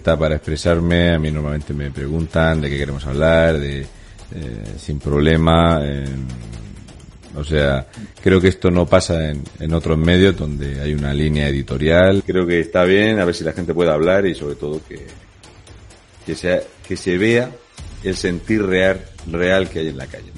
libertad para expresarme. A mí normalmente me preguntan de qué queremos hablar, de sin problema. o sea, creo que esto no pasa en, en otros medios donde hay una línea editorial. Creo que está bien, a ver si la gente puede hablar y sobre todo que, que, sea, que se vea el sentir real, real que hay en la calle.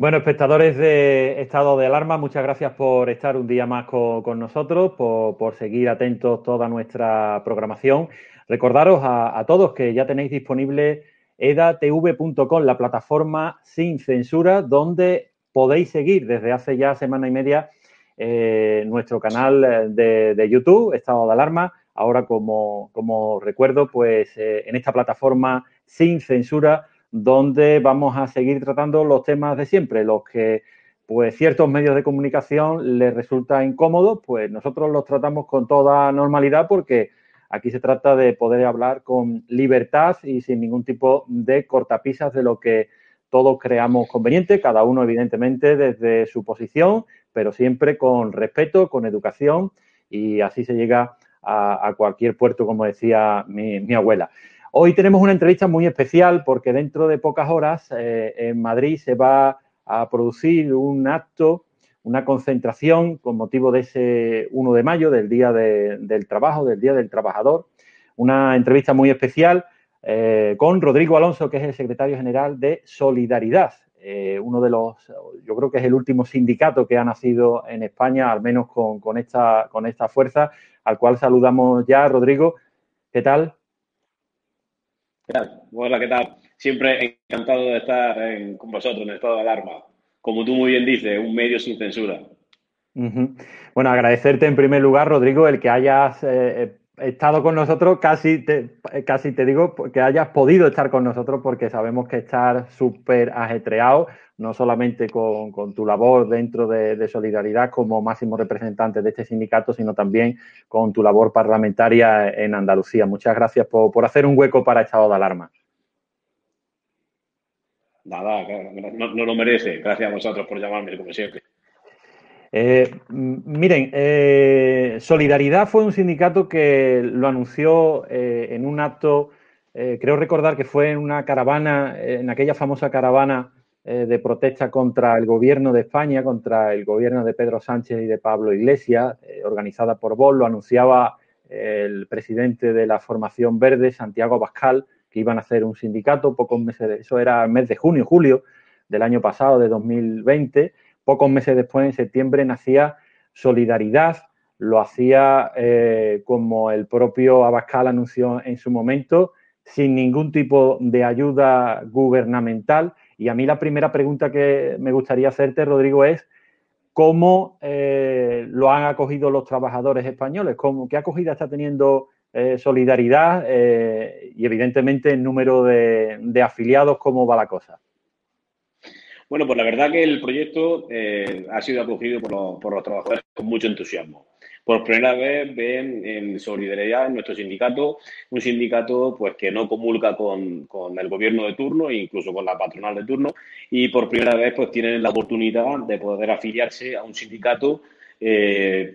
Bueno, espectadores de Estado de Alarma, muchas gracias por estar un día más con, nosotros, por, seguir atentos toda nuestra programación. Recordaros a, todos que ya tenéis disponible edatv.com, la plataforma sin censura, donde podéis seguir desde hace ya semana y media eh, nuestro canal de, YouTube, Estado de Alarma. Ahora, como, recuerdo, pues eh, en esta plataforma sin censura donde vamos a seguir tratando los temas de siempre, los que pues ciertos medios de comunicación les resulta incómodos, pues nosotros los tratamos con toda normalidad porque aquí se trata de poder hablar con libertad y sin ningún tipo de cortapisas de lo que todos creamos conveniente, cada uno evidentemente desde su posición, pero siempre con respeto, con educación y así se llega a, cualquier puerto, como decía mi abuela. Hoy tenemos una entrevista muy especial porque dentro de pocas horas eh, en Madrid se va a producir un acto, una concentración con motivo de ese 1 de mayo, del Día del Trabajo, del Día del Trabajador. Una entrevista muy especial eh, con Rodrigo Alonso, que es el secretario general de Solidaridad, eh, uno de los, yo creo que es el último sindicato que ha nacido en España, al menos con, con, esta, con esta fuerza, al cual saludamos ya. Rodrigo, ¿qué tal? Hola, ¿qué tal? Siempre encantado de estar con vosotros en estado de alarma. Como tú muy bien dices, un medio sin censura. Bueno, agradecerte en primer lugar, Rodrigo, el que hayas eh, eh, estado con nosotros, casi te, casi te digo que hayas podido estar con nosotros porque sabemos que estar súper ajetreado no solamente con, tu labor dentro de, Solidaridad como máximo representante de este sindicato, sino también con tu labor parlamentaria en Andalucía. Muchas gracias por, hacer un hueco para estado de alarma. Nada, no, lo merece. Gracias a vosotros por llamarme, como siempre. Eh, miren, eh, Solidaridad fue un sindicato que lo anunció eh, en un acto, creo recordar que fue en una caravana, en aquella famosa caravana de protesta contra el gobierno de España, contra el gobierno de Pedro Sánchez y de Pablo Iglesias, organizada por Vol, lo anunciaba el presidente de la formación verde, Santiago Abascal, que iban a hacer un sindicato, pocos meses, eso era el mes de junio, julio del año pasado, de 2020, pocos meses después, en septiembre, nacía Solidaridad, lo hacía eh, como el propio Abascal anunció en su momento, sin ningún tipo de ayuda gubernamental. Y a mí la primera pregunta que me gustaría hacerte, Rodrigo, es cómo eh, lo han acogido los trabajadores españoles, ¿Cómo, qué acogida está teniendo eh, Solidaridad y evidentemente el número de, afiliados, cómo va la cosa. Bueno, pues la verdad que el proyecto ha sido acogido por los trabajadores con mucho entusiasmo. Por primera vez ven en solidaridad en nuestro sindicato, un sindicato pues que no comulga con, el gobierno de turno e incluso con la patronal de turno y por primera vez pues tienen la oportunidad de poder afiliarse a un sindicato eh,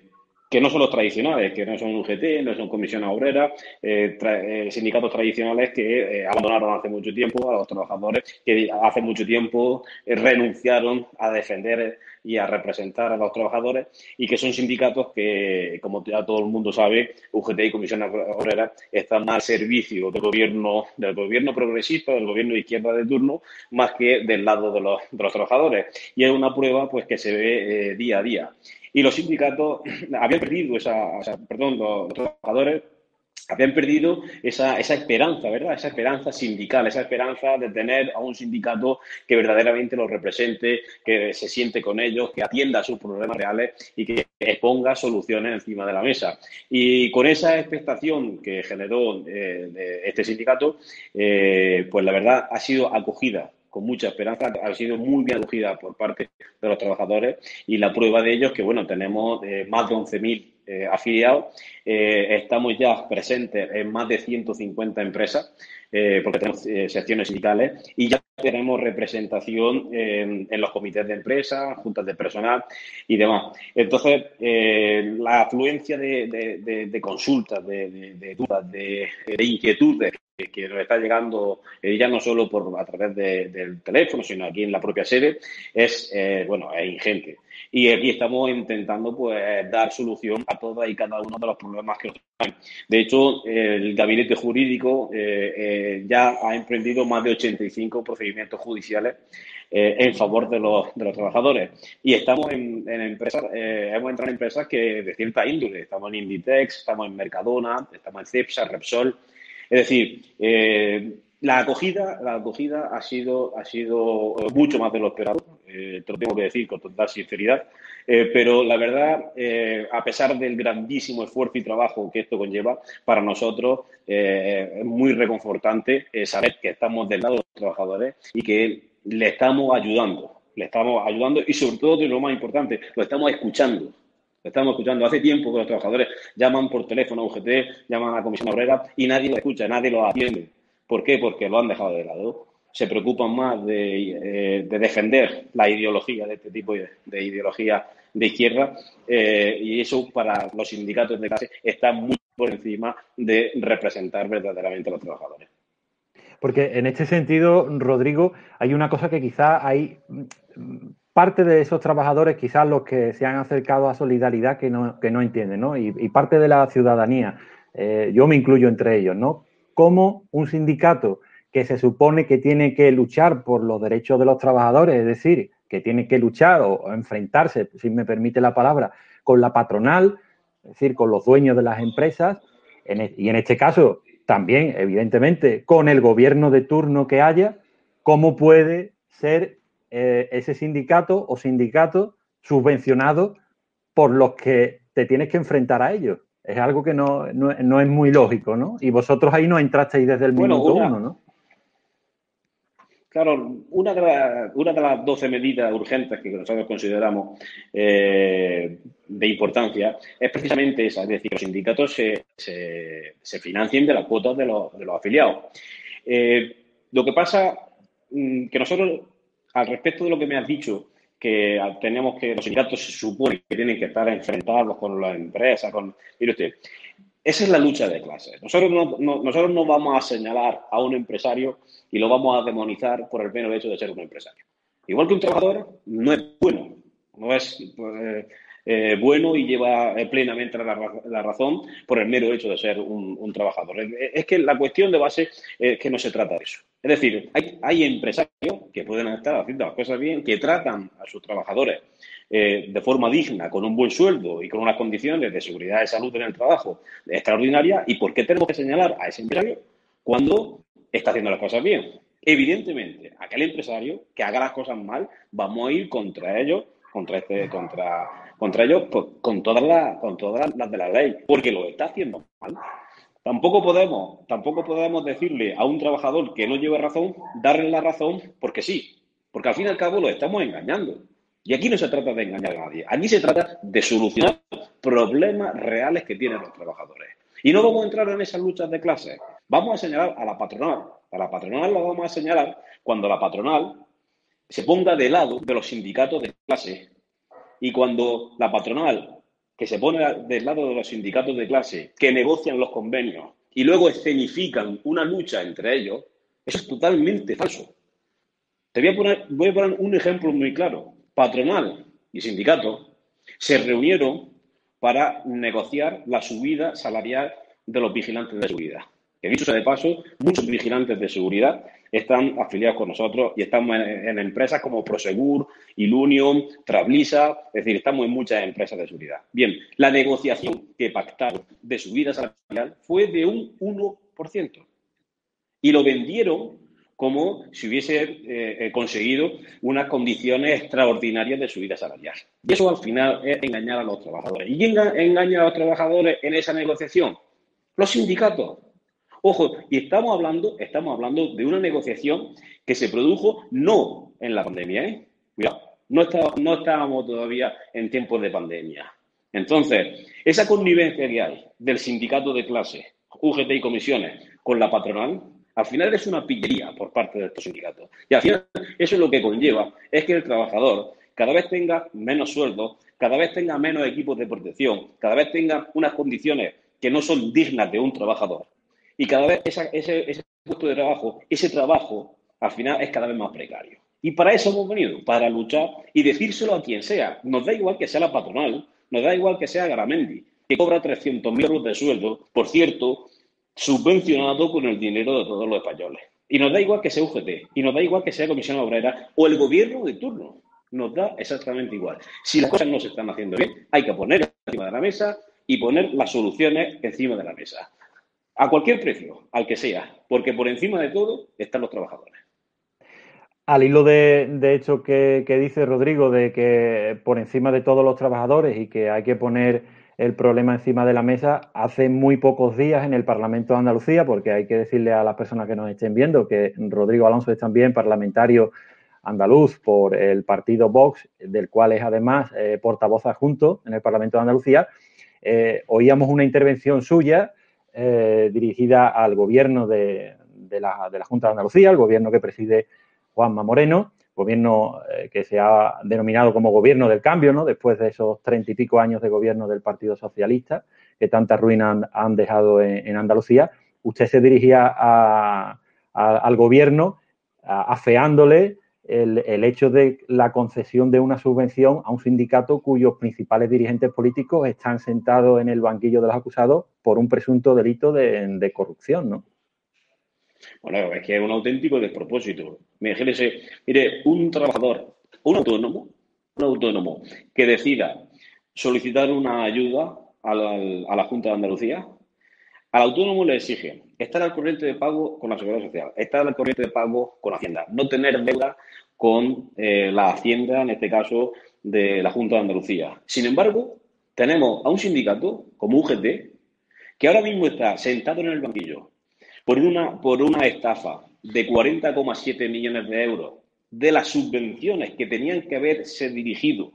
que no son los tradicionales, que no son UGT, no son comisiones obreras, eh, eh, sindicatos tradicionales que eh, abandonaron hace mucho tiempo a los trabajadores, que hace mucho tiempo renunciaron a defender y a representar a los trabajadores y que son sindicatos que, como ya todo el mundo sabe, UGT y comisiones obreras están al servicio del gobierno, del gobierno progresista, del gobierno de izquierda de turno, más que del lado de los, de los trabajadores. Y es una prueba pues que se ve día a día. Y los sindicatos habían perdido esa, perdón, los, trabajadores habían perdido esa, esa, esperanza, ¿verdad? Esa esperanza sindical, esa esperanza de tener a un sindicato que verdaderamente los represente, que se siente con ellos, que atienda sus problemas reales y que ponga soluciones encima de la mesa. Y con esa expectación que generó eh, este sindicato, eh, pues la verdad ha sido acogida con mucha esperanza, ha sido muy bien acogida por parte de los trabajadores y la prueba de ello es que, bueno, tenemos eh, más de 11.000 eh, afiliados, eh, estamos ya presentes en más de 150 empresas, porque tenemos secciones sindicales y ya tenemos representación en, los comités de empresa, juntas de personal y demás. Entonces, eh, la afluencia de, consultas, de, dudas, de, inquietudes que, nos está llegando eh, ya no solo por a través del teléfono, sino aquí en la propia sede, es eh, bueno, es ingente. Y aquí estamos intentando pues dar solución a todos y cada uno de los problemas que nos. De hecho, el gabinete jurídico ya ha emprendido más de 85 procedimientos judiciales eh, en favor de los, de los trabajadores. Y estamos en, empresas, eh, hemos entrado en empresas que de cierta índole. Estamos en Inditex, estamos en Mercadona, estamos en Cepsa, Repsol. Es decir, eh, la acogida, la acogida ha sido, ha sido mucho más de lo esperado, te lo tengo que decir con total sinceridad, pero la verdad, a pesar del grandísimo esfuerzo y trabajo que esto conlleva, para nosotros es muy reconfortante saber que estamos del lado de los trabajadores y que le estamos ayudando, le estamos ayudando y sobre todo, lo más importante, lo estamos escuchando. Estamos escuchando. Hace tiempo que los trabajadores llaman por teléfono a UGT, llaman a la Comisión Obrera y nadie lo escucha, nadie lo atiende. ¿Por qué? Porque lo han dejado de lado. Se preocupan más de, eh, defender la ideología de este tipo de, ideología de izquierda eh, y eso para los sindicatos de clase está muy por encima de representar verdaderamente a los trabajadores. Porque en este sentido, Rodrigo, hay una cosa que quizás hay parte de esos trabajadores, quizás los que se han acercado a solidaridad, que no, que no entienden, ¿no? Y, parte de la ciudadanía, eh, yo me incluyo entre ellos, ¿no? Cómo un sindicato que se supone que tiene que luchar por los derechos de los trabajadores, es decir, que tiene que luchar o, enfrentarse, si me permite la palabra, con la patronal, es decir, con los dueños de las empresas, e, y en este caso también, evidentemente, con el gobierno de turno que haya, cómo puede ser eh, ese sindicato o sindicato subvencionado por los que te tienes que enfrentar a ellos. Es algo que no, es muy lógico, ¿no? Y vosotros ahí no entrasteis desde el minuto uno, ¿no? Claro, una de, una de las 12 medidas urgentes que nosotros consideramos eh, de importancia es precisamente esa, es decir, los sindicatos se, se, financien de las cuotas de los, de los afiliados. Eh, lo que pasa mm, que nosotros, al respecto de lo que me has dicho, que tenemos que los sindicatos se supone que tienen que estar enfrentados con las empresas, con... Mire usted, esa es la lucha de clases. Nosotros no, nosotros no vamos a señalar a un empresario y lo vamos a demonizar por el mero hecho de ser un empresario. Igual que un trabajador no es bueno, no es pues, eh, bueno y lleva eh, plenamente la, razón por el mero hecho de ser un, trabajador. Es que la cuestión de base es que no se trata de eso. Es decir, hay, empresarios que pueden estar haciendo las cosas bien, que tratan a sus trabajadores eh, de forma digna, con un buen sueldo y con unas condiciones de seguridad y salud en el trabajo extraordinarias. ¿Y por qué tenemos que señalar a ese empresario cuando está haciendo las cosas bien? Evidentemente, aquel empresario que haga las cosas mal, vamos a ir contra ellos, contra este, contra, contra ellos, pues, con todas las, con todas las de la ley, porque lo está haciendo mal. Tampoco podemos, tampoco podemos decirle a un trabajador que no lleve razón, darle la razón porque sí, porque al fin y al cabo lo estamos engañando. Y aquí no se trata de engañar a nadie, aquí se trata de solucionar problemas reales que tienen los trabajadores. Y no vamos a entrar en esas luchas de clases, vamos a señalar a la patronal. A la patronal la vamos a señalar cuando la patronal se ponga de lado de los sindicatos de clase y cuando la patronal que se pone del lado de los sindicatos de clase, que negocian los convenios y luego escenifican una lucha entre ellos, eso es totalmente falso. Te voy a poner, voy a poner un ejemplo muy claro patronal y sindicato se reunieron para negociar la subida salarial de los vigilantes de seguridad. Que dicho sea de paso, muchos vigilantes de seguridad están afiliados con nosotros y estamos en, empresas como Prosegur, Ilunion, Trablisa, es decir, estamos en muchas empresas de seguridad. Bien, la negociación que pactaron de subida salarial fue de un 1% y lo vendieron como si hubiese eh, conseguido unas condiciones extraordinarias de subida salarial. Y eso al final es engañar a los trabajadores. ¿Y quién engaña a los trabajadores en esa negociación? Los sindicatos. Ojo, y estamos hablando, estamos hablando de una negociación que se produjo no en la pandemia, ¿eh? Cuidado, no, no estábamos todavía en tiempos de pandemia. Entonces, esa connivencia que hay del sindicato de clase, UGT y comisiones, con la patronal, Al final es una pillería por parte de estos sindicatos. Y al final eso es lo que conlleva, es que el trabajador cada vez tenga menos sueldo, cada vez tenga menos equipos de protección, cada vez tenga unas condiciones que no son dignas de un trabajador. Y cada vez ese, ese puesto de trabajo, ese trabajo, al final es cada vez más precario. Y para eso hemos venido, para luchar y decírselo a quien sea. Nos da igual que sea la patronal, nos da igual que sea Garamendi, que cobra 300.000 euros de sueldo, por cierto, subvencionado con el dinero de todos los españoles. Y nos da igual que sea UGT, y nos da igual que sea Comisión Obrera o el gobierno de turno. Nos da exactamente igual. Si las cosas no se están haciendo bien, hay que poner encima de la mesa y poner las soluciones encima de la mesa. A cualquier precio, al que sea, porque por encima de todo están los trabajadores. Al hilo de, de hecho que, dice Rodrigo, de que por encima de todos los trabajadores y que hay que poner el problema encima de la mesa, hace muy pocos días en el Parlamento de Andalucía, porque hay que decirle a las personas que nos estén viendo que Rodrigo Alonso es también parlamentario andaluz por el partido Vox, del cual es además eh, portavoz adjunto en el Parlamento de Andalucía, eh, oíamos una intervención suya eh, dirigida al gobierno de, la, Junta de Andalucía, el gobierno que preside Juanma Moreno, gobierno eh, que se ha denominado como gobierno del cambio, ¿no? Después de esos treinta y pico años de gobierno del Partido Socialista, que tanta ruina han, dejado en, Andalucía. Usted se dirigía al gobierno afeándole el, hecho de la concesión de una subvención a un sindicato cuyos principales dirigentes políticos están sentados en el banquillo de los acusados por un presunto delito de, corrupción, ¿no? Bueno, es que es un auténtico despropósito. Imagínese, mire, un trabajador, un autónomo, un autónomo que decida solicitar una ayuda a la Junta de Andalucía, al autónomo le exige estar al corriente de pago con la Seguridad Social, estar al corriente de pago con Hacienda, no tener deuda con eh, la Hacienda, en este caso, de la Junta de Andalucía. Sin embargo, tenemos a un sindicato como UGT que ahora mismo está sentado en el banquillo por una, por una estafa de 40,7 millones de euros de las subvenciones que tenían que haberse dirigido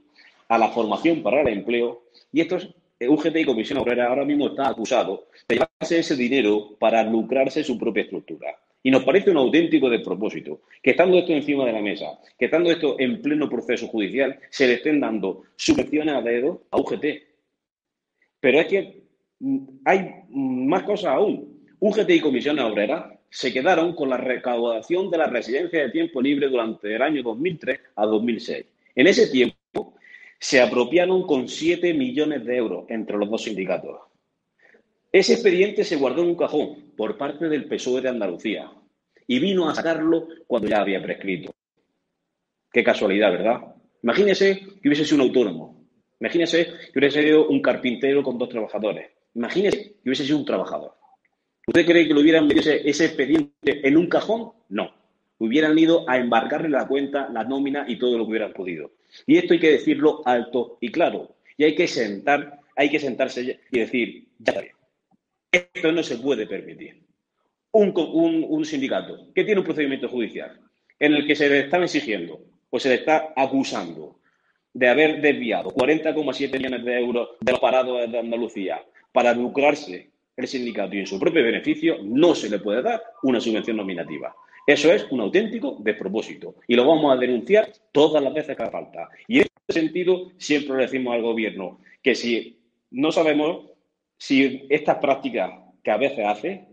a la formación para el empleo y estos UGT y Comisión Obrera ahora mismo está acusado de llevarse ese dinero para lucrarse su propia estructura. Y nos parece un auténtico despropósito que estando esto encima de la mesa, que estando esto en pleno proceso judicial, se le estén dando subvenciones a dedo a UGT. Pero es que mm, hay más cosas aún. UGT y Comisión Obrera se quedaron con la recaudación de la residencia de tiempo libre durante el año 2003 a 2006. En ese tiempo se apropiaron con 7 millones de euros entre los dos sindicatos. Ese expediente se guardó en un cajón por parte del PSOE de Andalucía y vino a sacarlo cuando ya había prescrito. Qué casualidad, ¿verdad? Imagínese que hubiese sido un autónomo. Imagínese que hubiese sido un carpintero con dos trabajadores. Imagínese que hubiese sido un trabajador. ¿Usted cree que lo hubieran metido ese expediente en un cajón? No. Hubieran ido a embarcarle la cuenta, la nómina y todo lo que hubieran podido. Y esto hay que decirlo alto y claro. Y hay que sentar, hay que sentarse y decir, ya está bien. Esto no se puede permitir. Un, sindicato que tiene un procedimiento judicial en el que se le está exigiendo o se le está acusando de haber desviado 40,7 millones de euros de los parados de Andalucía para lucrarse el sindicato y en su propio beneficio, no se le puede dar una subvención nominativa. Eso es un auténtico despropósito y lo vamos a denunciar todas las veces que haga falta. Y en ese sentido, siempre le decimos al gobierno que si no sabemos si estas prácticas que a veces hace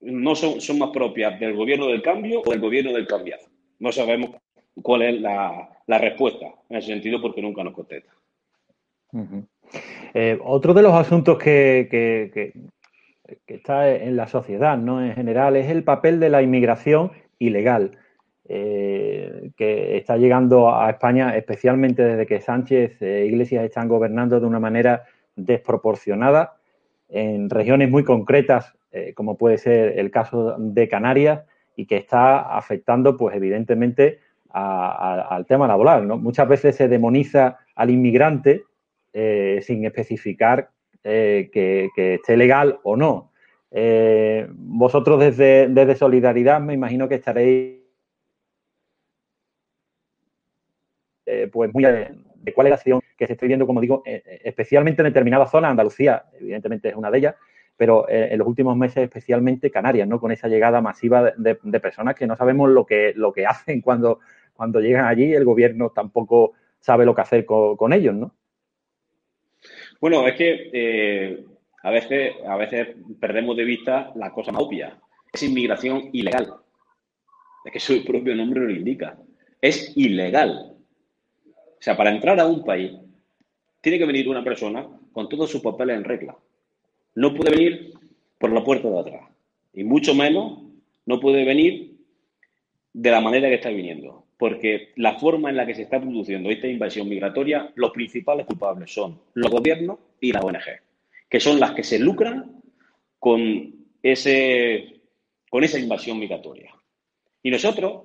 no son, son más propias del gobierno del cambio o del gobierno del cambiado. No sabemos cuál es la, respuesta en ese sentido porque nunca nos contesta. Eh, otro de los asuntos que, que, está en la sociedad, ¿no? En general, es el papel de la inmigración ilegal eh, que está llegando a España, especialmente desde que Sánchez e Iglesias están gobernando de una manera desproporcionada en regiones muy concretas, eh, como puede ser el caso de Canarias, y que está afectando, pues evidentemente, al tema laboral. Muchas veces se demoniza al inmigrante sin especificar que, esté legal o no. Eh, vosotros desde, desde Solidaridad me imagino que estaréis eh, pues muy de, cuál es la acción que se está viendo, como digo, eh, especialmente en determinadas zonas, Andalucía evidentemente es una de ellas, pero en los últimos meses especialmente Canarias, ¿no? Con esa llegada masiva de, personas que no sabemos lo que, lo que hacen cuando, cuando llegan allí, el gobierno tampoco sabe lo que hacer con, ellos, ¿no? Bueno, es que a, veces, a veces perdemos de vista la cosa más obvia. Es inmigración ilegal. Es que su propio nombre lo indica. Es ilegal. O sea, para entrar a un país tiene que venir una persona con todos sus papeles en regla. No puede venir por la puerta de atrás. Y mucho menos no puede venir de la manera que está viniendo. Porque la forma en la que se está produciendo esta invasión migratoria, los principales culpables son los gobiernos y las ONG, que son las que se lucran con, ese, con esa invasión migratoria. Y nosotros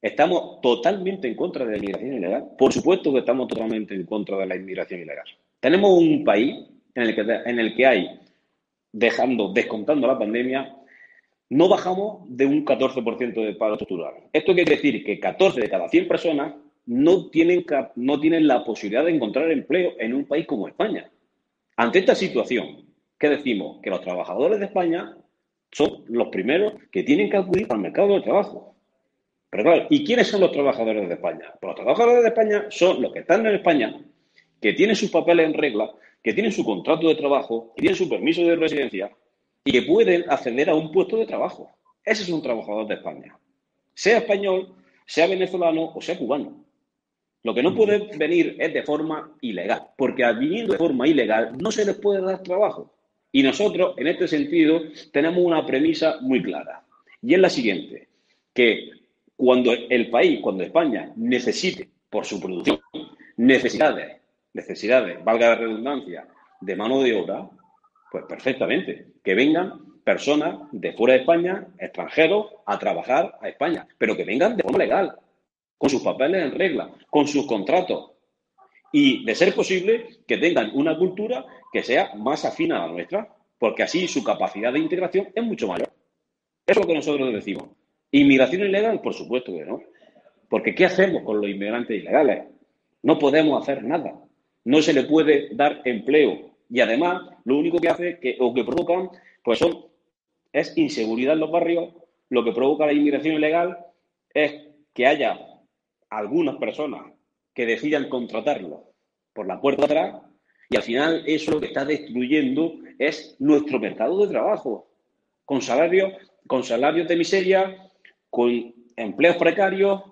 estamos totalmente en contra de la inmigración ilegal. Por supuesto que estamos totalmente en contra de la inmigración ilegal. Tenemos un país en el que, en el que hay, dejando, descontando la pandemia, no bajamos de un 14% de paro estructural. Esto quiere decir que 14 de cada 100 personas no tienen, no tienen la posibilidad de encontrar empleo en un país como España. Ante esta situación, ¿qué decimos? Que los trabajadores de España son los primeros que tienen que acudir al mercado de trabajo. Pero claro, ¿y quiénes son los trabajadores de España? Pues los trabajadores de España son los que están en España, que tienen sus papeles en regla, que tienen su contrato de trabajo, que tienen su permiso de residencia y que pueden acceder a un puesto de trabajo. Ese es un trabajador de España. Sea español, sea venezolano o sea cubano. Lo que no puede venir es de forma ilegal, porque viniendo de forma ilegal no se les puede dar trabajo. Y nosotros, en este sentido, tenemos una premisa muy clara. Y es la siguiente, que cuando el país, cuando España necesite, por su producción, necesidades, necesidades, valga la redundancia, de mano de obra, pues perfectamente, que vengan personas de fuera de España, extranjeros, a trabajar a España, pero que vengan de forma legal, con sus papeles en regla, con sus contratos. Y, de ser posible, que tengan una cultura que sea más afina a la nuestra, porque así su capacidad de integración es mucho mayor. Eso es lo que nosotros decimos. ¿Inmigración ilegal? Por supuesto que no. Porque ¿qué hacemos con los inmigrantes ilegales? No podemos hacer nada. No se le puede dar empleo. Y además, lo único que hace que, o que provocan, pues son, es inseguridad en los barrios. Lo que provoca la inmigración ilegal es que haya algunas personas que decidan contratarlo por la puerta de atrás y al final eso lo que está destruyendo es nuestro mercado de trabajo con salarios con salarios de miseria con empleos precarios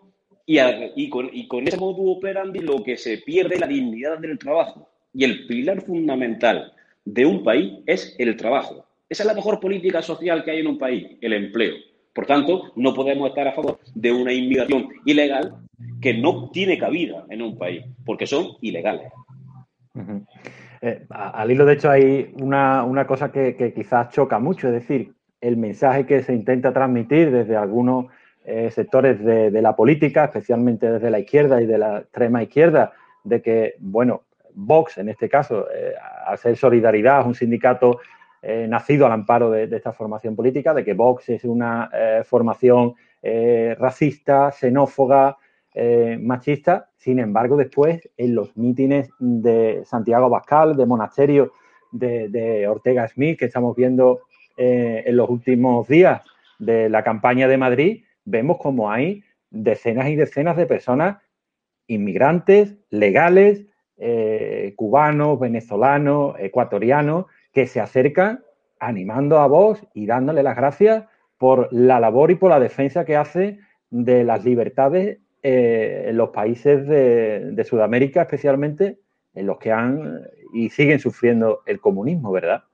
y, con, y con ese modo operandi lo que se pierde es la dignidad del trabajo. Y el pilar fundamental de un país es el trabajo. Esa es la mejor política social que hay en un país, el empleo. Por tanto, no podemos estar a favor de una inmigración ilegal que no tiene cabida en un país, porque son ilegales. Eh, al hilo, de hecho, hay una, cosa que, quizás choca mucho, es decir, el mensaje que se intenta transmitir desde algunos eh, sectores de, la política, especialmente desde la izquierda y de la extrema izquierda, de que, bueno, Vox, en este caso, eh, al Solidaridad, un sindicato eh, nacido al amparo de, esta formación política, de que Vox es una formación racista, xenófoga, machista. Sin embargo, después, en los mítines de Santiago Bascal, de Monasterio, de, Ortega Smith, que estamos viendo eh, en los últimos días de la campaña de Madrid, vemos como hay decenas y decenas de personas inmigrantes, legales, eh, cubanos, venezolanos, ecuatorianos, que se acercan animando a vos y dándole las gracias por la labor y por la defensa que hace de las libertades eh, en los países de, de, Sudamérica, especialmente en los que han y siguen sufriendo el comunismo, ¿verdad?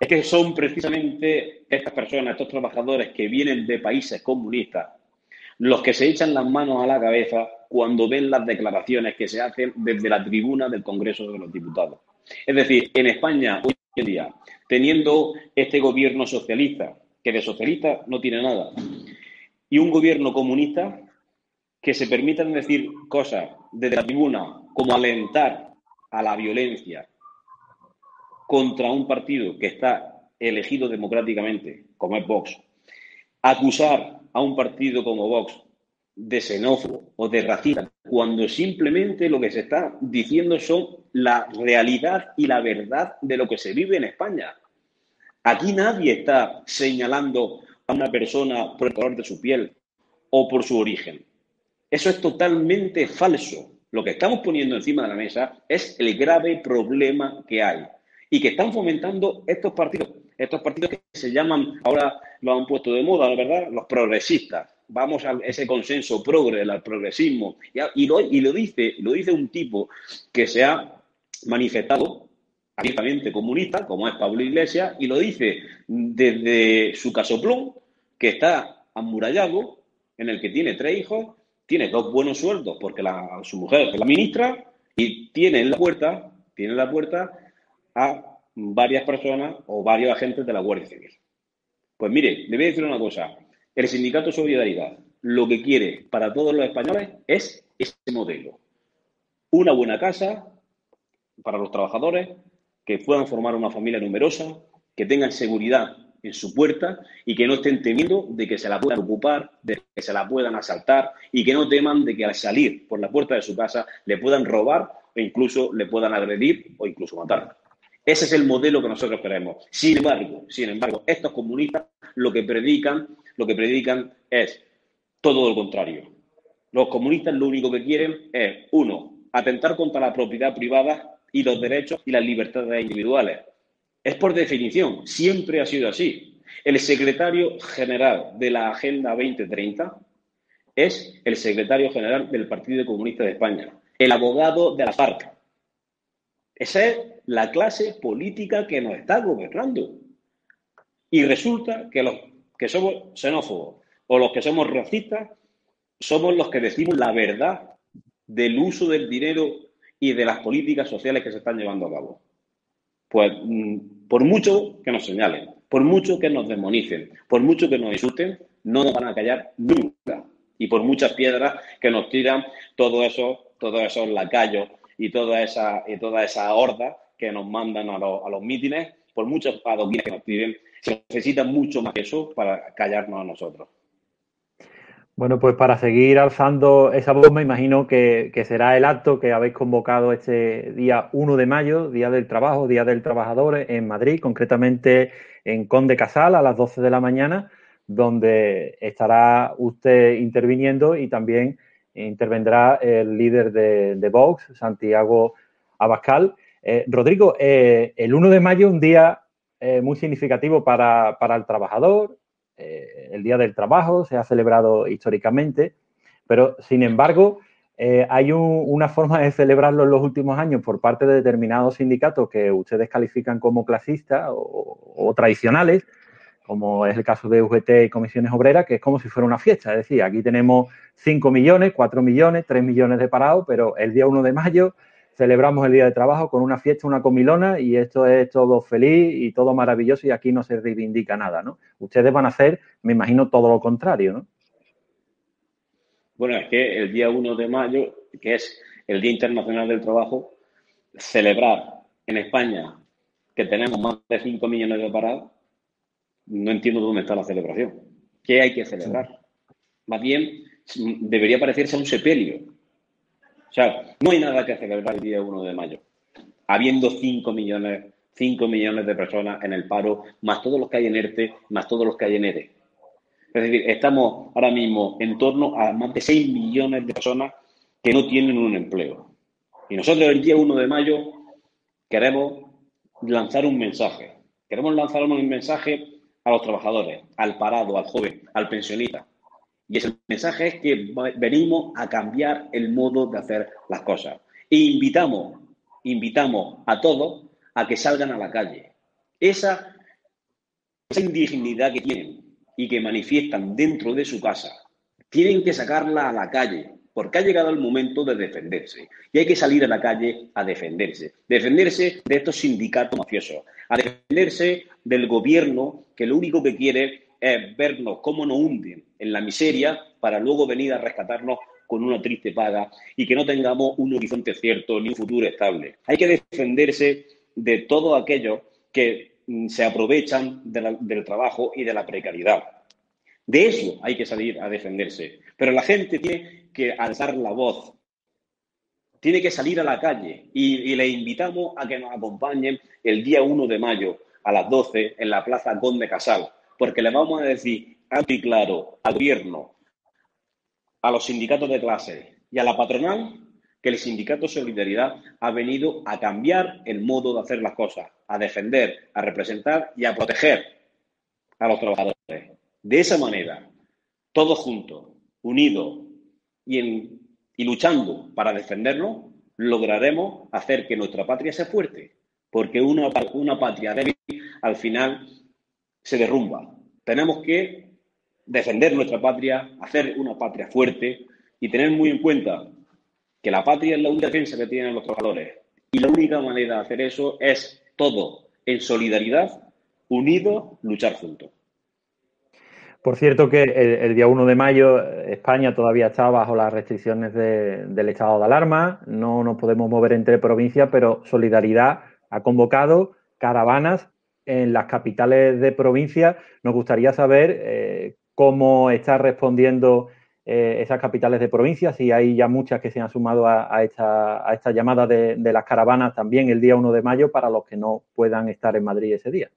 es que son precisamente estas personas, estos trabajadores que vienen de países comunistas, los que se echan las manos a la cabeza cuando ven las declaraciones que se hacen desde la tribuna del Congreso de los Diputados. Es decir, en España hoy en día, teniendo este gobierno socialista, que de socialista no tiene nada, y un gobierno comunista, que se permitan decir cosas desde la tribuna como alentar a la violencia, contra un partido que está elegido democráticamente, como es Vox, acusar a un partido como Vox de xenófobo o de racista, cuando simplemente lo que se está diciendo son la realidad y la verdad de lo que se vive en España. Aquí nadie está señalando a una persona por el color de su piel o por su origen. Eso es totalmente falso. Lo que estamos poniendo encima de la mesa es el grave problema que hay y que están fomentando estos partidos, estos partidos que se llaman, ahora lo han puesto de moda, ¿verdad? Los progresistas. Vamos a ese consenso progre, al progresismo. Y, lo, dice, lo dice un tipo que se ha manifestado abiertamente comunista, como es Pablo Iglesias, y lo dice desde su casoplón, que está amurallado, en el que tiene tres hijos, tiene dos buenos sueldos, porque su mujer es la ministra, y tiene en la puerta, tiene en la puerta a varias personas o varios agentes de la Guardia Civil. Pues mire, le voy a decir una cosa. El sindicato Solidaridad lo que quiere para todos los españoles es este modelo. Una buena casa para los trabajadores, que puedan formar una familia numerosa, que tengan seguridad en su puerta y que no estén temiendo de que se la puedan ocupar, de que se la puedan asaltar y que no teman de que al salir por la puerta de su casa le puedan robar o incluso le puedan agredir o incluso matar. Ese es el modelo que nosotros queremos. Sin embargo, sin embargo, estos comunistas lo que predican, lo que predican es todo lo contrario. Los comunistas lo único que quieren es, uno, atentar contra la propiedad privada y los derechos y las libertades individuales. Es por definición, siempre ha sido así. El secretario general de la Agenda 2030 es el secretario general del Partido Comunista de España, el abogado de la FARC. Esa es la clase política que nos está gobernando. Y resulta que los que somos xenófobos o los que somos racistas somos los que decimos la verdad del uso del dinero y de las políticas sociales que se están llevando a cabo. Pues mm, por mucho que nos señalen, por mucho que nos demonicen, por mucho que nos insulten, no nos van a callar nunca. Y por muchas piedras que nos tiran todos esos, todos esos lacayos y toda esa, y toda esa horda que nos mandan a, a los mítines, por muchos adoquines que nos piden, se necesita mucho más que eso para callarnos a nosotros. Bueno, pues para seguir alzando esa voz, me imagino que, será el acto que habéis convocado este día 1 de mayo, Día del Trabajo, Día del Trabajador en Madrid, concretamente en Conde Casal a las 12 de la mañana, donde estará usted interviniendo y también intervendrá el líder de, Vox, Santiago Abascal. Eh, Rodrigo, eh, el 1 de mayo, un día eh, muy significativo para, el trabajador, el Día del Trabajo se ha celebrado históricamente, pero sin embargo hay una forma de celebrarlo en los últimos años por parte de determinados sindicatos que ustedes califican como clasistas o, tradicionales, como es el caso de UGT y Comisiones Obreras, que es como si fuera una fiesta. Es decir, aquí tenemos 5 millones, 4 millones, 3 millones de parados, pero el día 1 de mayo celebramos el Día de Trabajo con una fiesta, una comilona y esto es todo feliz y todo maravilloso y aquí no se reivindica nada, ¿no? Ustedes van a hacer, me imagino, todo lo contrario, ¿no? Bueno, es que el día 1 de mayo, que es el Día Internacional del Trabajo, celebrar en España que tenemos más de 5 millones de parados, no entiendo dónde está la celebración. ¿Qué hay que celebrar? Más bien, debería parecerse a un sepelio. O sea, no hay nada que celebrar el día 1 de mayo, habiendo 5 millones, 5 millones de personas en el paro, más todos los que hay en ERTE, más todos los que hay en ERE. Es decir, estamos ahora mismo en torno a más de 6 millones de personas que no tienen un empleo. Y nosotros el día 1 de mayo queremos lanzar un mensaje. Queremos lanzar un mensaje a los trabajadores, al parado, al joven, al pensionista, y ese mensaje es que venimos a cambiar el modo de hacer las cosas. E invitamos, invitamos a todos a que salgan a la calle. Esa, esa indignidad que tienen y que manifiestan dentro de su casa, tienen que sacarla a la calle, porque ha llegado el momento de defenderse. Y hay que salir a la calle a defenderse. Defenderse de estos sindicatos mafiosos, a defenderse del gobierno que lo único que quiere es vernos cómo nos hunden en la miseria para luego venir a rescatarnos con una triste paga y que no tengamos un horizonte cierto ni un futuro estable. Hay que defenderse de todos aquellos que mm, se aprovechan del trabajo y de la precariedad. De eso hay que salir a defenderse. Pero la gente tiene que alzar la voz. tiene que salir a la calle y, le invitamos a que nos acompañen el día 1 de mayo a las 12 en la Plaza Conde Casal, porque le vamos a decir alto y claro al gobierno, a los sindicatos de clase y a la patronal que el sindicato Solidaridad ha venido a cambiar el modo de hacer las cosas, a defender, a representar y a proteger a los trabajadores. De esa manera, todos juntos, unidos y, luchando para defendernos, lograremos hacer que nuestra patria sea fuerte, porque una, una patria débil al final se derrumba. Tenemos que defender nuestra patria, hacer una patria fuerte y tener muy en cuenta que la patria es la única defensa que tienen los trabajadores. Y la única manera de hacer eso es todo en solidaridad, unidos, luchar juntos. Por cierto que el, día 1 de mayo España todavía está bajo las restricciones del estado de alarma, no nos podemos mover entre provincias, pero Solidaridad ha convocado caravanas en las capitales de provincia. Nos gustaría saber eh, cómo está respondiendo eh, esas capitales de provincia, si hay ya muchas que se han sumado a, esta, llamada de, las caravanas también el día 1 de mayo para los que no puedan estar en Madrid ese día.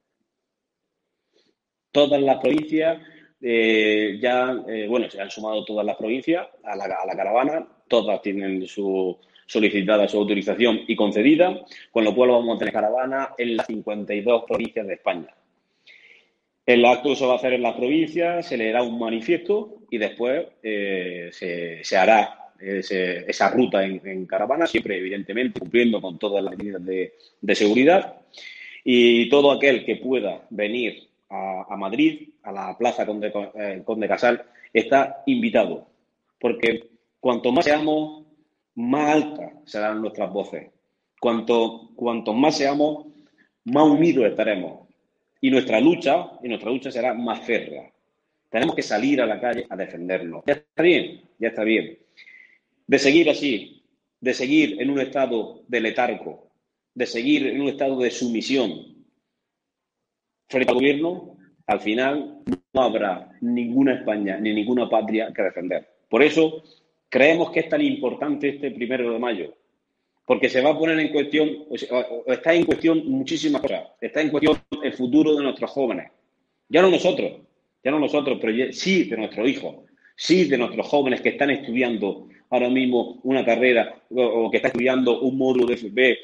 Todas las provincias eh, ya, bueno, se han sumado todas las provincias a la, caravana, todas tienen su solicitada su autorización y concedida, con lo cual vamos a tener caravana en las 52 provincias de España. El acto se va a hacer en las provincias, se leerá un manifiesto y después eh, se, hará esa ruta en, caravana, siempre evidentemente cumpliendo con todas las medidas de, de seguridad. Y todo aquel que pueda venir a, Madrid, a la Plaza Conde, eh, Conde Casal, está invitado. Porque cuanto más seamos, más altas serán nuestras voces. Cuanto, cuanto más seamos, más unidos estaremos. Y nuestra lucha, y nuestra lucha será más férrea. Tenemos que salir a la calle a defendernos. Ya está bien, ya está bien. De seguir así, de seguir en un estado de letargo, de seguir en un estado de sumisión, frente al gobierno, al final no habrá ninguna España ni ninguna patria que defender. Por eso creemos que es tan importante este primero de mayo, porque se va a poner en cuestión, o está en cuestión muchísimas cosas. Está en cuestión el futuro de nuestros jóvenes. Ya no nosotros, ya no nosotros, pero sí de nuestros hijos, sí de nuestros jóvenes que están estudiando ahora mismo una carrera o que están estudiando un módulo de FP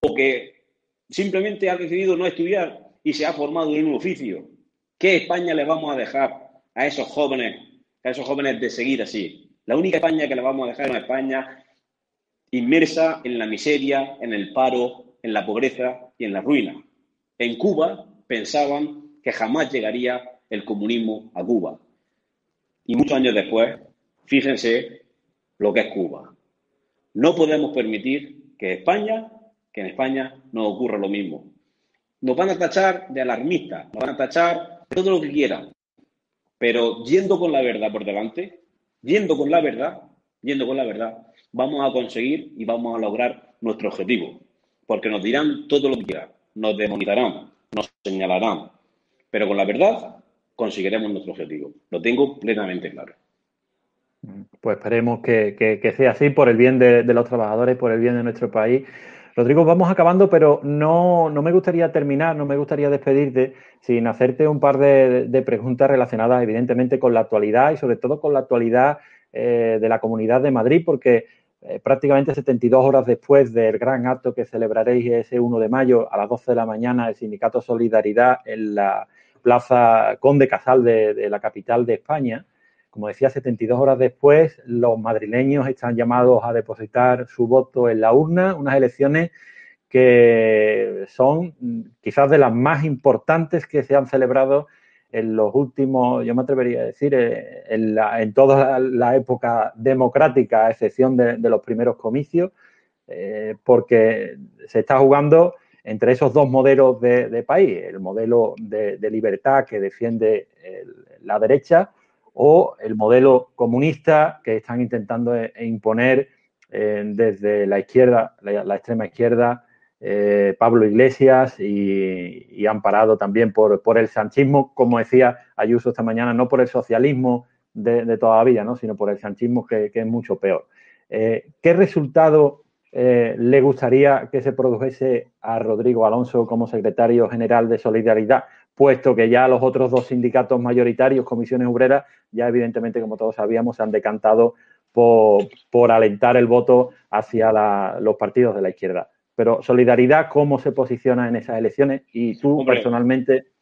o que simplemente ha decidido no estudiar y se ha formado en un oficio. ¿Qué España le vamos a dejar a esos jóvenes, a esos jóvenes de seguir así? La única España que le vamos a dejar es España inmersa en la miseria, en el paro, en la pobreza y en la ruina. En Cuba pensaban que jamás llegaría el comunismo a Cuba. Y muchos años después, fíjense lo que es Cuba. No podemos permitir que España, que en España no ocurra lo mismo. Nos van a tachar de alarmistas, nos van a tachar de todo lo que quieran. Pero yendo con la verdad por delante, yendo con la verdad, yendo con la verdad, vamos a conseguir y vamos a lograr nuestro objetivo. Porque nos dirán todo lo que quieran, nos demonizarán, nos señalarán. Pero con la verdad conseguiremos nuestro objetivo. Lo tengo plenamente claro. Pues esperemos que, sea así por el bien de, de, los trabajadores, por el bien de nuestro país Rodrigo, vamos acabando, pero no, me gustaría terminar, no me gustaría despedirte sin hacerte un par de, preguntas relacionadas evidentemente con la actualidad y sobre todo con la actualidad eh, de la Comunidad de Madrid, porque eh, prácticamente 72 horas después del gran acto que celebraréis ese 1 de mayo a las 12 de la mañana el Sindicato Solidaridad en la Plaza Conde Casal de la capital de España, como decía, 72 horas después, los madrileños están llamados a depositar su voto en la urna, unas elecciones que son quizás de las más importantes que se han celebrado en los últimos, yo me atrevería a decir, eh, en, toda la época democrática, a excepción de, los primeros comicios, eh, porque se está jugando entre esos dos modelos de, país, el modelo de, libertad que defiende la derecha o el modelo comunista que están intentando e, e imponer eh, desde la izquierda, la, extrema izquierda, eh, Pablo Iglesias y, amparado también por, el sanchismo, como decía Ayuso esta mañana, no por el socialismo de, toda la vida, ¿no? sino por el sanchismo que, es mucho peor. Eh, ¿Qué resultado eh, le gustaría que se produjese a Rodrigo Alonso como secretario general de Solidaridad, puesto que ya los otros dos sindicatos mayoritarios, comisiones obreras, ya evidentemente, como todos sabíamos, se han decantado por, alentar el voto hacia los partidos de la izquierda. Pero Solidaridad, ¿cómo se posiciona en esas elecciones? Y tú personalmente...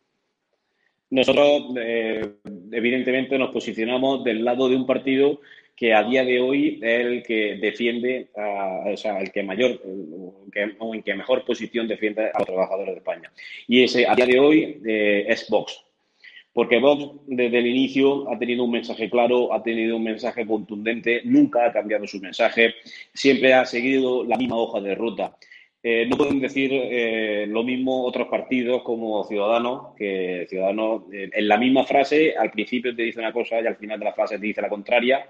Nosotros, eh, evidentemente, nos posicionamos del lado de un partido que a día de hoy es el que defiende, o sea, el que mayor, o en que mejor posición defiende a los trabajadores de España. Y ese, a día de hoy, eh, es Vox. Porque Vox, desde el inicio, ha tenido un mensaje claro, ha tenido un mensaje contundente, nunca ha cambiado su mensaje, siempre ha seguido la misma hoja de ruta. Eh, no pueden decir eh, lo mismo otros partidos como Ciudadanos, que Ciudadanos eh, en la misma frase al principio te dice una cosa y al final de la frase te dice la contraria.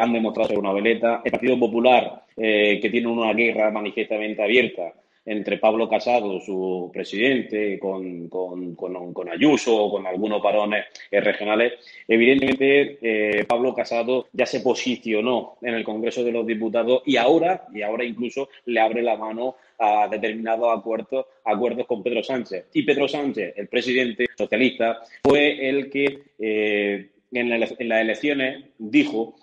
han demostrado ser una veleta. El Partido Popular, que tiene una guerra manifiestamente abierta, entre Pablo Casado, su presidente, con, con, con, Ayuso o con algunos varones regionales. Evidentemente, Pablo Casado ya se posicionó en el Congreso de los Diputados y ahora, y ahora incluso le abre la mano a determinados acuerdos, acuerdos con Pedro Sánchez. Y Pedro Sánchez, el presidente socialista, fue el que eh, en, en las elecciones dijo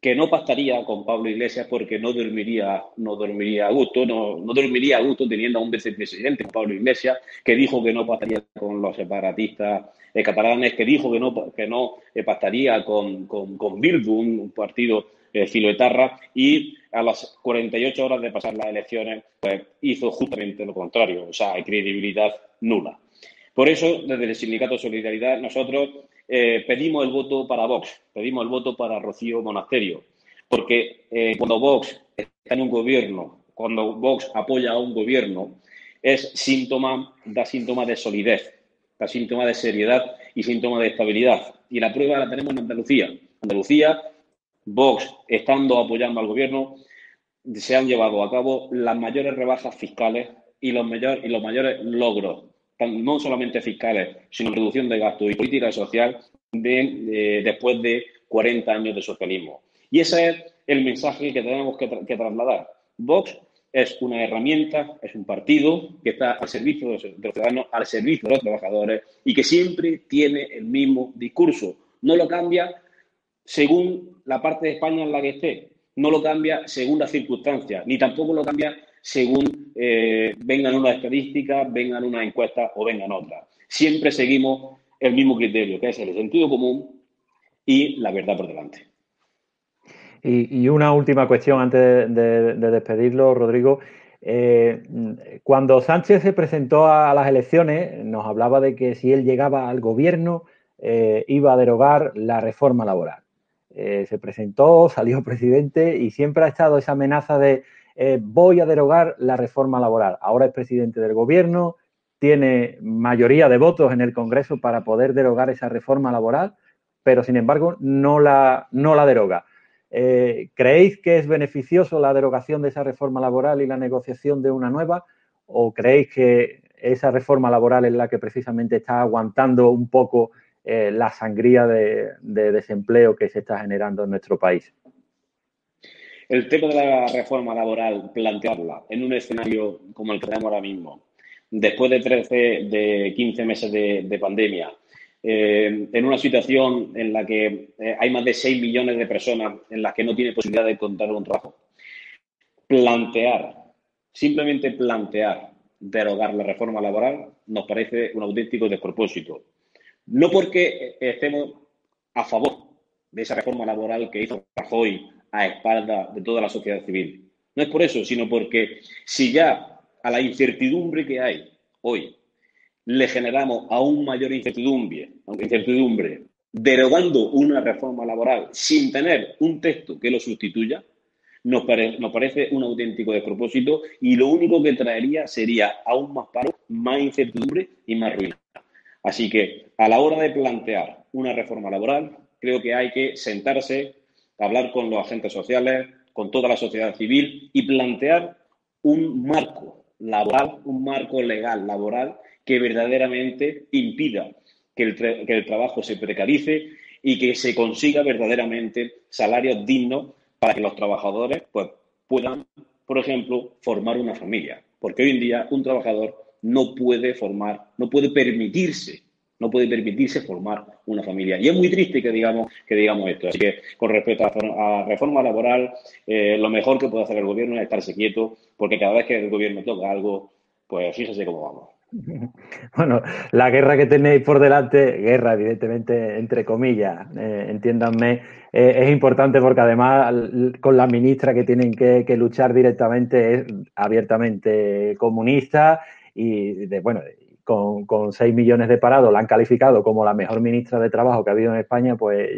que no pactaría con Pablo Iglesias porque no dormiría, no dormiría a gusto, no, no dormiría a gusto teniendo a un vicepresidente Pablo Iglesias, que dijo que no pactaría con los separatistas eh, catalanes, que dijo que no, que no eh, pactaría con, con, con Bildu, un partido eh, filoetarra, y a las 48 horas de pasar las elecciones, pues hizo justamente lo contrario, o sea, credibilidad nula. Por eso, desde el Sindicato Solidaridad, nosotros eh, pedimos el voto para Vox, pedimos el voto para Rocío Monasterio, porque eh, cuando Vox está en un gobierno, cuando Vox apoya a un gobierno, es síntoma, da síntoma de solidez, da síntoma de seriedad y síntoma de estabilidad. Y la prueba la tenemos en Andalucía. Andalucía, Vox, estando apoyando al gobierno, se han llevado a cabo las mayores rebajas fiscales y los, y los mayores logros no solamente fiscales, sino reducción de gastos y política social de, después de 40 años de socialismo. Y ese es el mensaje que tenemos que, trasladar. Vox es una herramienta, es un partido que está al servicio de los, ciudadanos, al servicio de los trabajadores y que siempre tiene el mismo discurso. No lo cambia según la parte de España en la que esté, no lo cambia según las circunstancias, ni tampoco lo cambia según eh, vengan unas estadísticas, vengan una encuesta o vengan otras. Siempre seguimos el mismo criterio, que es el sentido común y la verdad por delante. Y, una última cuestión antes de, despedirlo, Rodrigo. Eh, cuando Sánchez se presentó a las elecciones, nos hablaba de que si él llegaba al gobierno eh, iba a derogar la reforma laboral. Se presentó, salió presidente y siempre ha estado esa amenaza de eh, voy a derogar la reforma laboral. Ahora es presidente del gobierno, tiene mayoría de votos en el Congreso para poder derogar esa reforma laboral, pero sin embargo no la, no la deroga. Eh, ¿Creéis que es beneficioso la derogación de esa reforma laboral y la negociación de una nueva? ¿O creéis que esa reforma laboral es la que precisamente está aguantando un poco eh, la sangría de desempleo que se está generando en nuestro país? El tema de la reforma laboral, plantearla en un escenario como el que tenemos ahora mismo, después de 13, de 15 meses de, pandemia, eh, en una situación en la que eh, hay más de 6 millones de personas en las que no tiene posibilidad de encontrar un trabajo, plantear, simplemente plantear derogar la reforma laboral nos parece un auténtico despropósito. No porque estemos a favor de esa reforma laboral que hizo Rajoy a espaldas de toda la sociedad civil. No es por eso, sino porque si ya a la incertidumbre que hay hoy le generamos aún mayor incertidumbre, incertidumbre derogando una reforma laboral sin tener un texto que lo sustituya, nos, nos, parece un auténtico despropósito y lo único que traería sería aún más paro, más incertidumbre y más ruina. Así que a la hora de plantear una reforma laboral, creo que hay que sentarse hablar con los agentes sociales, con toda la sociedad civil y plantear un marco laboral, un marco legal laboral que verdaderamente impida que el, trabajo se precarice y que se consiga verdaderamente salarios dignos para que los trabajadores pues, puedan por ejemplo, formar una familia. Porque hoy en día un trabajador no puede formar, no puede permitirse, no puede permitirse formar una familia. Y es muy triste que digamos, que digamos esto. Así que con respecto a, reforma laboral, eh, lo mejor que puede hacer el gobierno es estarse quieto, porque cada vez que el gobierno toca algo, pues fíjese cómo vamos. Bueno, la guerra que tenéis por delante, guerra evidentemente entre comillas, eh, entiéndanme, eh, es importante porque además con la ministra que tienen que, luchar directamente es abiertamente comunista y de, bueno, con, con 6 millones de parados la han calificado como la mejor ministra de Trabajo que ha habido en España, pues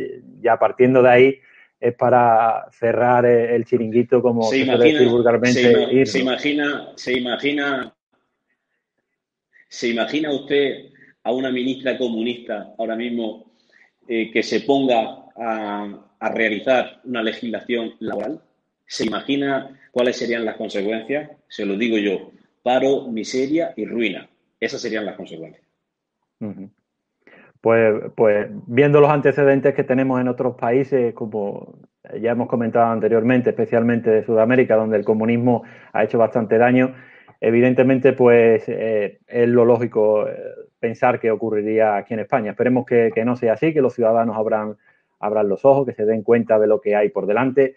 ya partiendo de ahí es para cerrar el chiringuito como se, imagina, vulgarmente. Se, imagina, se imagina ¿Se imagina usted a una ministra comunista ahora mismo eh, que se ponga a, realizar una legislación laboral? ¿Se imagina cuáles serían las consecuencias? Se lo digo yo, paro, miseria y ruina. Esas serían las consecuencias. Pues, pues viendo los antecedentes que tenemos en otros países, como ya hemos comentado anteriormente, especialmente de Sudamérica, donde el comunismo ha hecho bastante daño, evidentemente, pues eh, es lo lógico eh, pensar que ocurriría aquí en España. Esperemos que, no sea así, que los ciudadanos abran, abran los ojos, que se den cuenta de lo que hay por delante.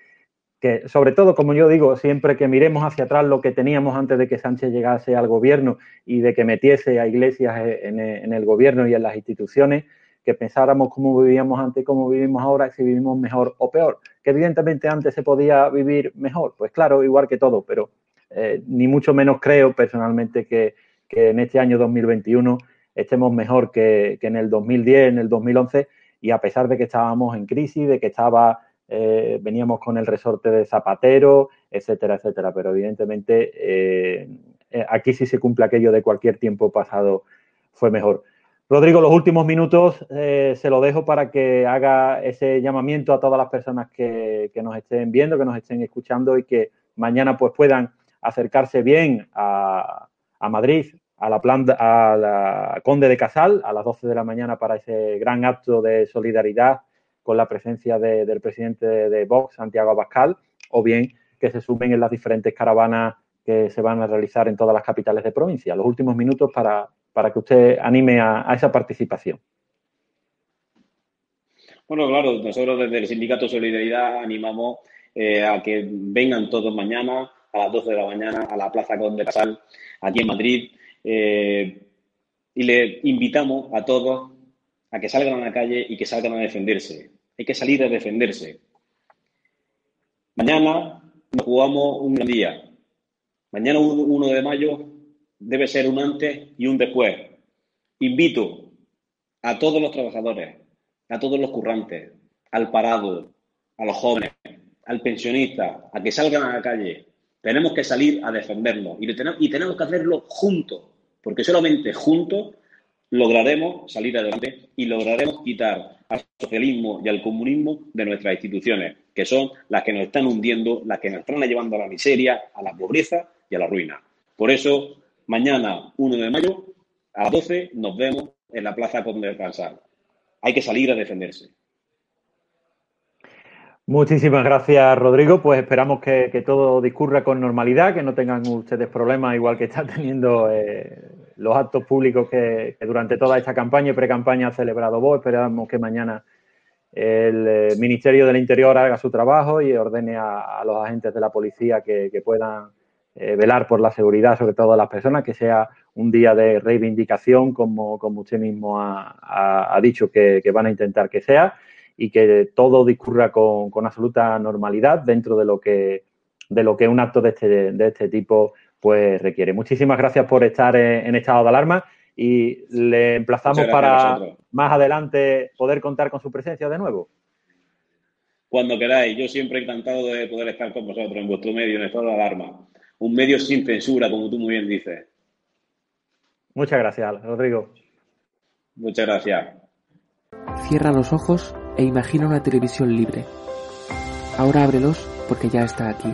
Que, sobre todo, como yo digo, siempre que miremos hacia atrás lo que teníamos antes de que Sánchez llegase al gobierno y de que metiese a iglesias en, el gobierno y en las instituciones, que pensáramos cómo vivíamos antes y cómo vivimos ahora, si vivimos mejor o peor. Que evidentemente antes se podía vivir mejor, pues claro, igual que todo, pero eh, ni mucho menos creo personalmente que, en este año 2021 estemos mejor que, en el 2010, en el 2011, y a pesar de que estábamos en crisis, de que estaba, eh, veníamos con el resorte de Zapatero, etcétera, etcétera. Pero evidentemente eh, aquí sí se cumple aquello de cualquier tiempo pasado fue mejor. Rodrigo, los últimos minutos se lo dejo para que haga ese llamamiento a todas las personas que, que, nos estén viendo, que nos estén escuchando y que mañana pues puedan acercarse bien a, Madrid, a la, a la Conde de Casal, a las 12 de la mañana para ese gran acto de solidaridad con la presencia del presidente de, Vox, Santiago Abascal, o bien que se sumen en las diferentes caravanas que se van a realizar en todas las capitales de provincia. Los últimos minutos para, para que usted anime a, esa participación. Bueno, claro, nosotros desde el Sindicato Solidaridad animamos eh, a que vengan todos mañana a las 12 de la mañana a la Plaza Conde Casal, aquí en Madrid. Eh, y le invitamos a todos a que salgan a la calle y que salgan a defenderse. Hay que salir a defenderse. Mañana nos jugamos un gran día. Mañana, 1 de mayo, debe ser un antes y un después. Invito a todos los trabajadores, a todos los currantes, al parado, a los jóvenes, al pensionista, a que salgan a la calle, tenemos que salir a defendernos y tenemos, y tenemos que hacerlo juntos, porque solamente juntos lograremos salir adelante y lograremos quitar al socialismo y al comunismo de nuestras instituciones, que son las que nos están hundiendo, las que nos están llevando a la miseria, a la pobreza y a la ruina. Por eso, mañana, 1 de mayo, a las 12, nos vemos en la Plaza Conde descansar. Hay que salir a defenderse. Muchísimas gracias, Rodrigo. Pues esperamos que, todo discurra con normalidad, que no tengan ustedes problemas, igual que están teniendo eh, los actos públicos que, durante toda esta campaña y pre-campaña ha celebrado vos. Esperamos que mañana el eh, Ministerio del Interior haga su trabajo y ordene a, los agentes de la policía que, puedan eh, velar por la seguridad, sobre todo de las personas, que sea un día de reivindicación, como, como usted mismo ha, dicho que van a intentar que sea y que todo discurra con, absoluta normalidad dentro de lo que de lo que un acto de este, de este tipo pues requiere. Muchísimas gracias por estar en, estado de alarma y le emplazamos para más adelante poder contar con su presencia de nuevo. Cuando queráis, yo siempre encantado de poder estar con vosotros en vuestro medio, en estado de alarma. Un medio sin censura, como tú muy bien dices. Muchas gracias, Rodrigo. Muchas gracias. Cierra los ojos e imagina una televisión libre. Ahora ábrelos porque ya está aquí.